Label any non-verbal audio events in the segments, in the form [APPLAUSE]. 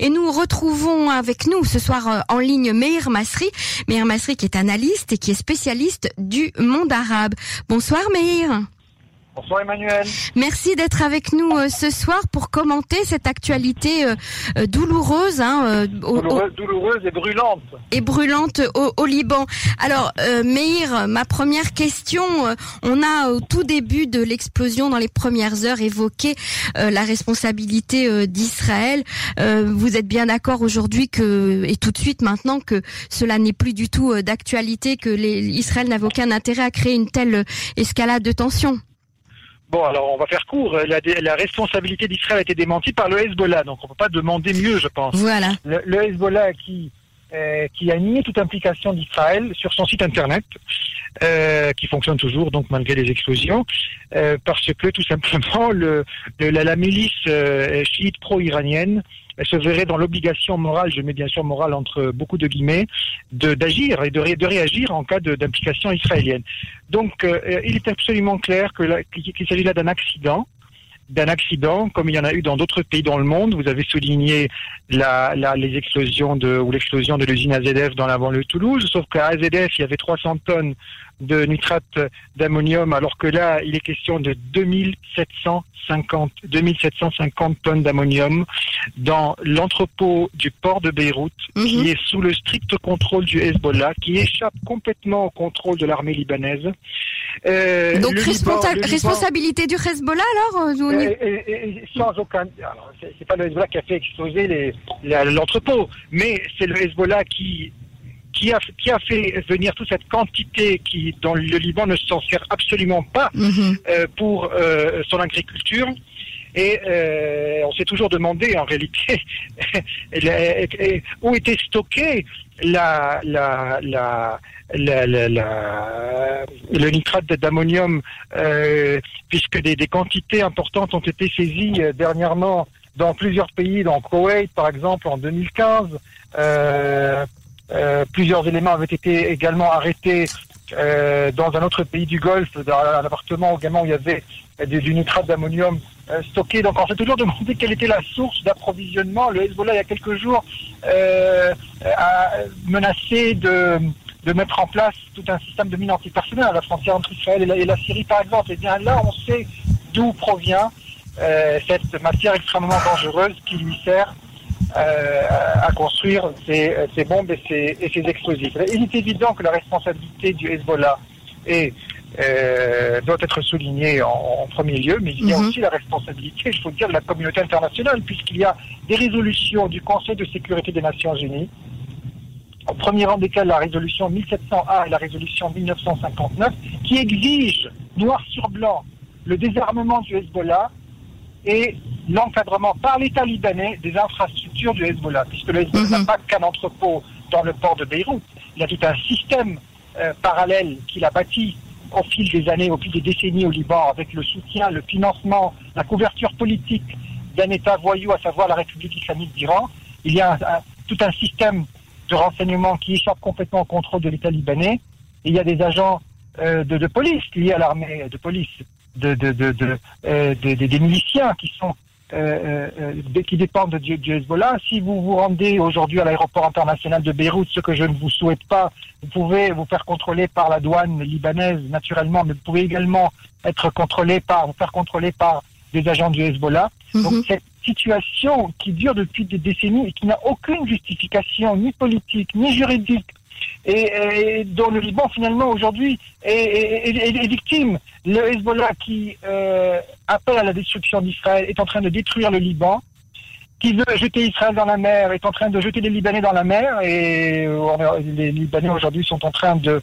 Et nous retrouvons avec nous ce soir euh, en ligne Meir Masri. Meir Masri qui est analyste et qui est spécialiste du monde arabe. Bonsoir Meir. Bonsoir Emmanuel. Merci d'être avec nous euh, ce soir pour commenter cette actualité euh, euh, douloureuse, hein, au, douloureuse, douloureuse, et brûlante. Et brûlante au, au Liban. Alors, Meir, ma première question, on a au tout début de l'explosion, dans les premières heures, évoqué la responsabilité d'Israël. vous êtes bien d'accord aujourd'hui que, et tout de suite maintenant, que cela n'est plus du tout d'actualité, que les, Israël n'avait aucun intérêt à créer une telle escalade de tension Bon, alors on va faire court. La, la responsabilité d'Israël a été démentie par le Hezbollah, donc on ne peut pas demander mieux, je pense. Voilà. Le, Hezbollah qui euh, qui a nié toute implication d'Israël sur son site internet, euh, qui fonctionne toujours donc malgré les explosions, euh, parce que tout simplement le, la, la, milice euh, chiite pro-iranienne elle se verrait dans l'obligation morale, je mets bien sûr morale entre beaucoup de guillemets, d'agir et de, de, réagir en cas d'implication israélienne. Donc, euh, il est absolument clair qu'il s'agit là d'un accident d'un accident, comme il y en a eu dans d'autres pays dans le monde. Vous avez souligné la, les explosions de, ou l'explosion de l'usine AZF dans la banlieue de Toulouse, sauf qu'à AZF, il y avait 300 tonnes de nitrate d'ammonium, alors que là, il est question de 2750, 2750 tonnes d'ammonium dans l'entrepôt du port de Beyrouth, qui mhm. est sous le strict contrôle du Hezbollah, qui échappe complètement au contrôle de l'armée libanaise. Euh, Donc responsabilité du Hezbollah alors euh, euh, Sans aucun. C'est pas le Hezbollah qui a fait exploser l'entrepôt, mais c'est le Hezbollah qui qui a, qui a fait venir toute cette quantité qui, dans le Liban, ne s'en sert absolument pas mhm. euh, pour euh, son agriculture. Et euh, on s'est toujours demandé, en réalité, [LAUGHS] où était stocké la, la, la, la, la, le nitrate d'ammonium, euh, puisque des, des, quantités importantes ont été saisies dernièrement dans plusieurs pays, dans Koweït par exemple en 2015. Euh, euh, plusieurs éléments avaient été également arrêtés euh, dans un autre pays du Golfe, dans un appartement également où il y avait du, nitrate d'ammonium euh, stocké. Donc on s'est toujours demandé quelle était la source d'approvisionnement. Le Hezbollah, il y a quelques jours, a menacé de, mettre en place tout un système de mines antipersonnelles à la frontière entre Israël et la, Syrie, par exemple. Et bien là, on sait d'où provient cette matière extrêmement dangereuse qui lui sert euh, à construire ces, ces bombes et ces, et ces, explosifs. Il est évident que la responsabilité du Hezbollah est, euh, doit être soulignée en, en, premier lieu, mais il y a mhm. aussi la responsabilité, je faut dire, de la communauté internationale, puisqu'il y a des résolutions du Conseil de sécurité des Nations Unies, au premier rang desquelles la résolution 1701 et la résolution 1959, qui exigent, noir sur blanc, le désarmement du Hezbollah et l'encadrement par l'État libanais des infrastructures du Hezbollah, puisque le Hezbollah n'a mhm. pas qu'un entrepôt dans le port de Beyrouth, il y a tout un système euh, parallèle qu'il a bâti au fil des années, au fil des décennies au Liban, avec le soutien, le financement, la couverture politique d'un État voyou, à savoir la République islamique d'Iran. Il y a tout un système de renseignement qui échappe complètement au contrôle de l'État libanais. Et il y a des agents euh, de, de, police liés à l'armée de police, de, de, de euh, des miliciens qui sont euh, euh, qui dépendent du, du, Hezbollah. Si vous vous rendez aujourd'hui à l'aéroport international de Beyrouth, ce que je ne vous souhaite pas, vous pouvez vous faire contrôler par la douane libanaise naturellement, mais vous pouvez également être contrôlé par, vous faire contrôler par des agents du Hezbollah. Mhm. Donc cette situation qui dure depuis des décennies et qui n'a aucune justification ni politique ni juridique et, dont le Liban finalement aujourd'hui est, victime. Le Hezbollah qui euh, appelle à la destruction d'Israël est en train de détruire le Liban, qui veut jeter Israël dans la mer est en train de jeter les Libanais dans la mer et euh, les Libanais aujourd'hui sont en train de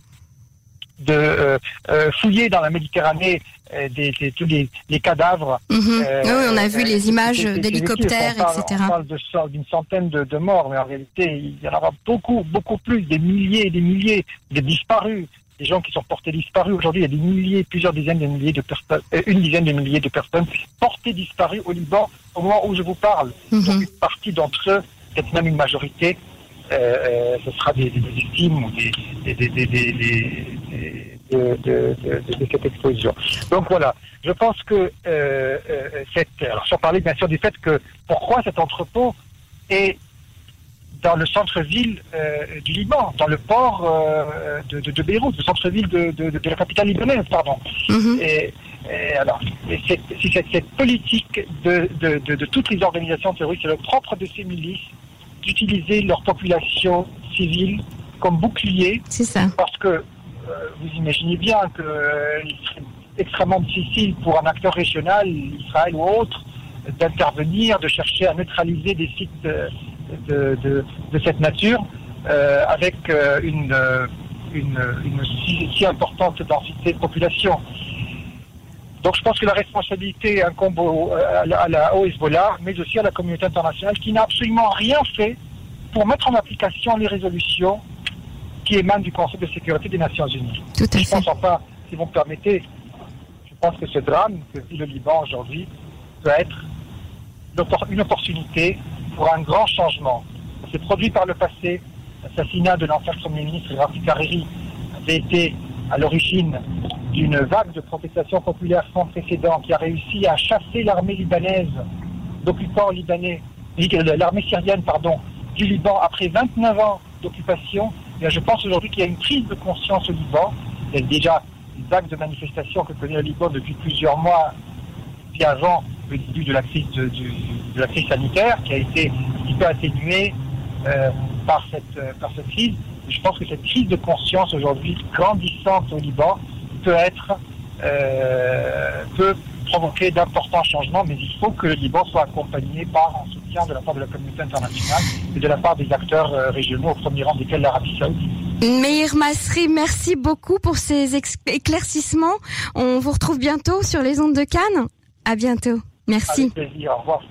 de euh, euh, fouiller dans la Méditerranée euh, des, des, tous les, les cadavres. Mhm. oui, on a vu les images d'hélicoptères, etc. On parle d'une centaine de, de, morts, mais en réalité, il y en aura beaucoup, beaucoup plus, des milliers et des milliers de disparus, des gens qui sont portés disparus. Aujourd'hui, il y a des milliers, plusieurs dizaines de milliers de personnes, une dizaine de milliers de personnes portées disparues au Liban au moment où je vous parle. Mhm. Donc, une partie d'entre eux, peut-être même une majorité, ce sera des, des victimes ou des, des, de, de, de, cette explosion. Donc voilà, je pense que euh, euh, cette, alors sans parler bien sûr du fait que pourquoi cet entrepôt est dans le centre-ville euh, du Liban, dans le port euh, de, de, de, Beyrouth, le centre-ville de, de, la capitale libanaise, pardon. Mhm. Et, et alors, c'est cette, cette, politique de, toutes les organisations terroristes, c'est le propre de ces milices d'utiliser leur population civile comme bouclier. C'est ça. Parce que vous imaginez bien qu'il serait extrêmement difficile pour un acteur régional, Israël ou autre, d'intervenir, de chercher à neutraliser des sites de, cette nature euh, avec euh, une, euh, si, importante densité de population. Donc je pense que la responsabilité incombe à, la, au Hezbollah, mais aussi à la communauté internationale qui n'a absolument rien fait pour mettre en application les résolutions qui émanent du Conseil de sécurité des Nations Unies. Tout à je fait. pense enfin, si vous me permettez, je pense que ce drame que vit le Liban aujourd'hui peut être une opportunité pour un grand changement. C'est produit par le passé. L'assassinat de l'ancien Premier ministre Rafi Hariri avait été à l'origine d'une vague de protestation populaire sans précédent qui a réussi à chasser l'armée libanaise d'occupants libanais, l'armée syrienne, pardon, du Liban après 29 ans d'occupation. Je pense aujourd'hui qu'il y a une prise de conscience au Liban. Il y a déjà une vague de manifestations que connaît le Liban depuis plusieurs mois, puis avant le début de la crise, sanitaire, qui a été un petit peu atténuée euh, par, cette, euh, par cette crise. je pense que cette crise de conscience aujourd'hui grandissante au Liban peut être euh, peut provoquer d'importants changements, mais il faut que le Liban soit accompagné par soutien de la part de la communauté internationale et de la part des acteurs régionaux, au premier rang desquels l'Arabie saoudite. Meir Masri, merci beaucoup pour ces éclaircissements. On vous retrouve bientôt sur les ondes de Cannes. À bientôt. Merci. Avec plaisir. Au revoir.